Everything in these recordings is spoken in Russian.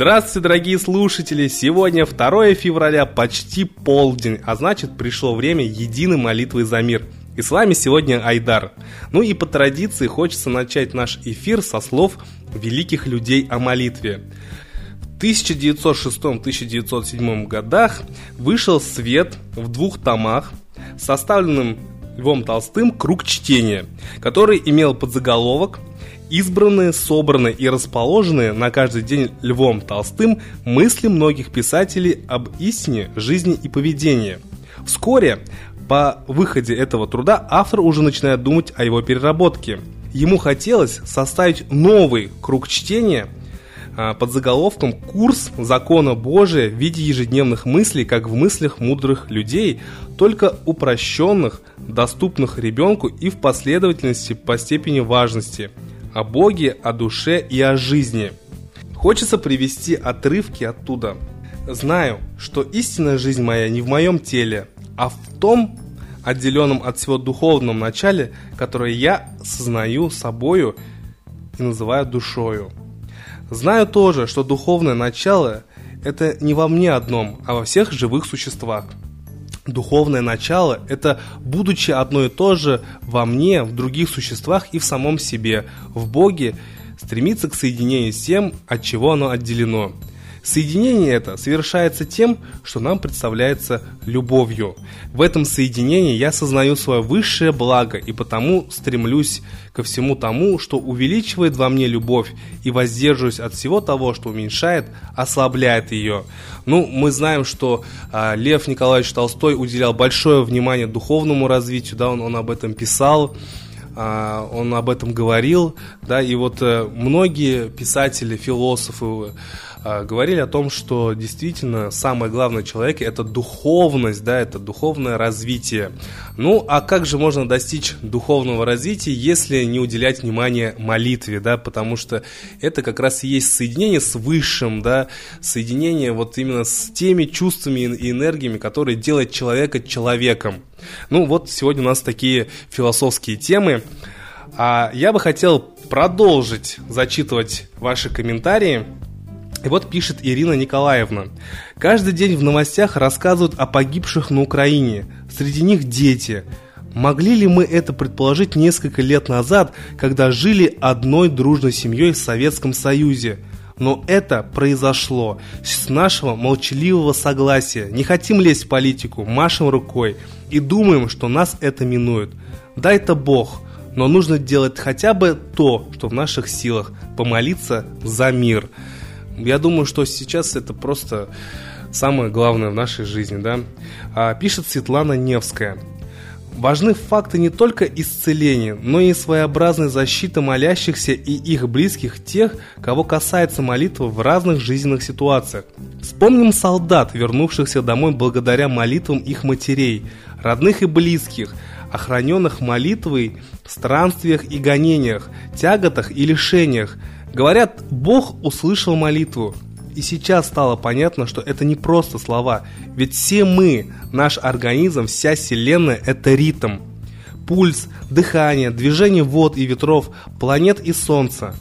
Здравствуйте, дорогие слушатели! Сегодня 2 февраля, почти полдень, а значит пришло время единой молитвы за мир. И с вами сегодня Айдар. Ну и по традиции хочется начать наш эфир со слов великих людей о молитве. В 1906-1907 годах вышел свет в двух томах, составленным Львом Толстым «Круг чтения», который имел подзаголовок избранные, собранные и расположенные на каждый день Львом Толстым мысли многих писателей об истине, жизни и поведении. Вскоре по выходе этого труда автор уже начинает думать о его переработке. Ему хотелось составить новый круг чтения а, под заголовком «Курс закона Божия в виде ежедневных мыслей, как в мыслях мудрых людей, только упрощенных, доступных ребенку и в последовательности по степени важности – о Боге, о душе и о жизни. Хочется привести отрывки оттуда. Знаю, что истинная жизнь моя не в моем теле, а в том отделенном от всего духовном начале, которое я сознаю собою и называю душою. Знаю тоже, что духовное начало – это не во мне одном, а во всех живых существах – духовное начало – это будучи одно и то же во мне, в других существах и в самом себе, в Боге, стремиться к соединению с тем, от чего оно отделено – Соединение это совершается тем, что нам представляется любовью. В этом соединении я сознаю свое высшее благо и потому стремлюсь ко всему тому, что увеличивает во мне любовь и воздерживаюсь от всего того, что уменьшает, ослабляет ее. Ну, мы знаем, что а, Лев Николаевич Толстой уделял большое внимание духовному развитию, да, он, он об этом писал он об этом говорил, да, и вот э, многие писатели, философы, а, говорили о том, что действительно самое главное в человеке это духовность, да, это духовное развитие. Ну, а как же можно достичь духовного развития, если не уделять внимание молитве, да, потому что это как раз и есть соединение с высшим, да, соединение вот именно с теми чувствами и энергиями, которые делают человека человеком. Ну, вот сегодня у нас такие философские темы. А я бы хотел продолжить зачитывать ваши комментарии. И вот пишет Ирина Николаевна. Каждый день в новостях рассказывают о погибших на Украине. Среди них дети. Могли ли мы это предположить несколько лет назад, когда жили одной дружной семьей в Советском Союзе? Но это произошло с нашего молчаливого согласия. Не хотим лезть в политику, машем рукой и думаем, что нас это минует. Дай-то Бог, но нужно делать хотя бы то, что в наших силах, помолиться за мир. Я думаю, что сейчас это просто самое главное в нашей жизни, да. А, пишет Светлана Невская. Важны факты не только исцеления, но и своеобразной защиты молящихся и их близких тех, кого касается молитва в разных жизненных ситуациях. Вспомним солдат, вернувшихся домой благодаря молитвам их матерей, родных и близких, охраненных молитвой в странствиях и гонениях, тяготах и лишениях, Говорят, Бог услышал молитву. И сейчас стало понятно, что это не просто слова. Ведь все мы, наш организм, вся Вселенная – это ритм. Пульс, дыхание, движение вод и ветров, планет и Солнца.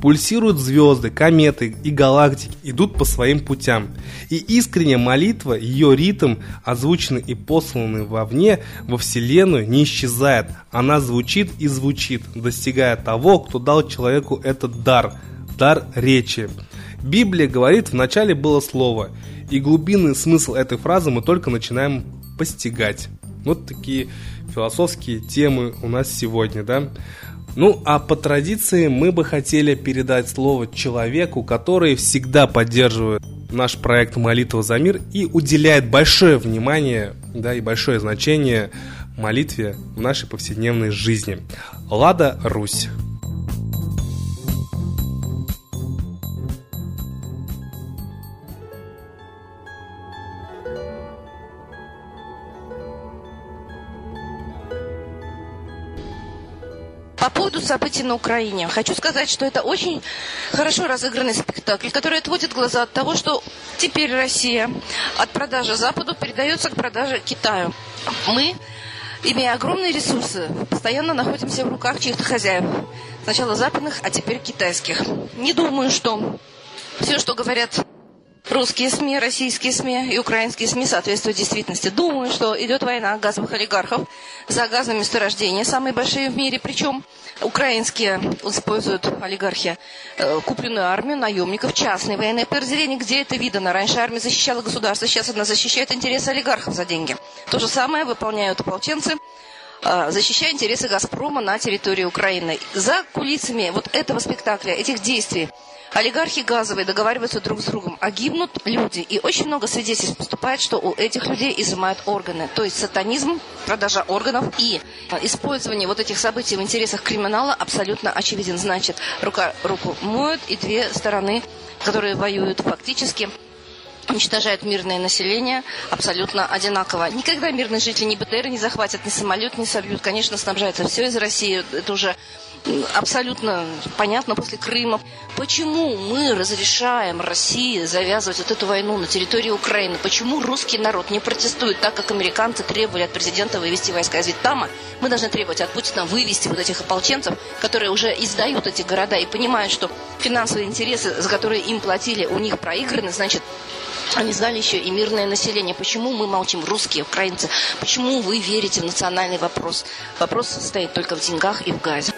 Пульсируют звезды, кометы и галактики, идут по своим путям. И искренняя молитва, ее ритм, озвученный и посланный вовне, во Вселенную, не исчезает. Она звучит и звучит, достигая того, кто дал человеку этот дар – дар речи. Библия говорит, в начале было слово, и глубинный смысл этой фразы мы только начинаем постигать. Вот такие философские темы у нас сегодня, да. Ну, а по традиции мы бы хотели передать слово человеку, который всегда поддерживает наш проект «Молитва за мир» и уделяет большое внимание да, и большое значение молитве в нашей повседневной жизни. Лада Русь. По поводу событий на Украине. Хочу сказать, что это очень хорошо разыгранный спектакль, который отводит глаза от того, что теперь Россия от продажи Западу передается к продаже Китаю. Мы, имея огромные ресурсы, постоянно находимся в руках чьих-то хозяев. Сначала западных, а теперь китайских. Не думаю, что все, что говорят русские СМИ, российские СМИ и украинские СМИ соответствуют действительности. Думаю, что идет война газовых олигархов за газовые месторождения, самые большие в мире. Причем украинские используют олигархи э, купленную армию, наемников, частные военные подразделения. Где это видно? Раньше армия защищала государство, сейчас она защищает интересы олигархов за деньги. То же самое выполняют ополченцы э, защищая интересы «Газпрома» на территории Украины. За кулисами вот этого спектакля, этих действий Олигархи газовые договариваются друг с другом, а гибнут люди. И очень много свидетельств поступает, что у этих людей изымают органы. То есть сатанизм, продажа органов и использование вот этих событий в интересах криминала абсолютно очевиден. Значит, рука руку моют, и две стороны, которые воюют фактически, уничтожают мирное население абсолютно одинаково. Никогда мирные жители ни БТР не захватят, ни самолет не собьют. Конечно, снабжается все из России. Это уже абсолютно понятно после Крыма. Почему мы разрешаем России завязывать вот эту войну на территории Украины? Почему русский народ не протестует так, как американцы требовали от президента вывести войска из Вьетнама? Мы должны требовать от Путина вывести вот этих ополченцев, которые уже издают эти города и понимают, что финансовые интересы, за которые им платили, у них проиграны, значит, они знали еще и мирное население. Почему мы молчим, русские, украинцы? Почему вы верите в национальный вопрос? Вопрос состоит только в деньгах и в газе.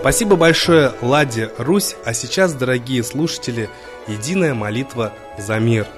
Спасибо большое Ладе Русь, а сейчас, дорогие слушатели, единая молитва за мир –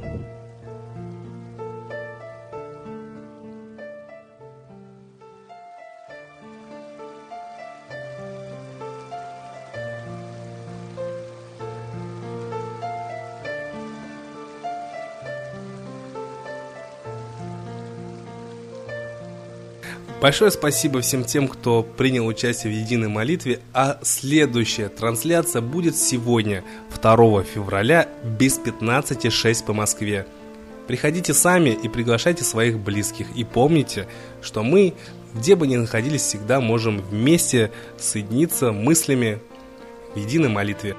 Большое спасибо всем тем, кто принял участие в единой молитве, а следующая трансляция будет сегодня, 2 февраля, без 15.06 по Москве. Приходите сами и приглашайте своих близких. И помните, что мы, где бы ни находились, всегда можем вместе соединиться мыслями в единой молитве.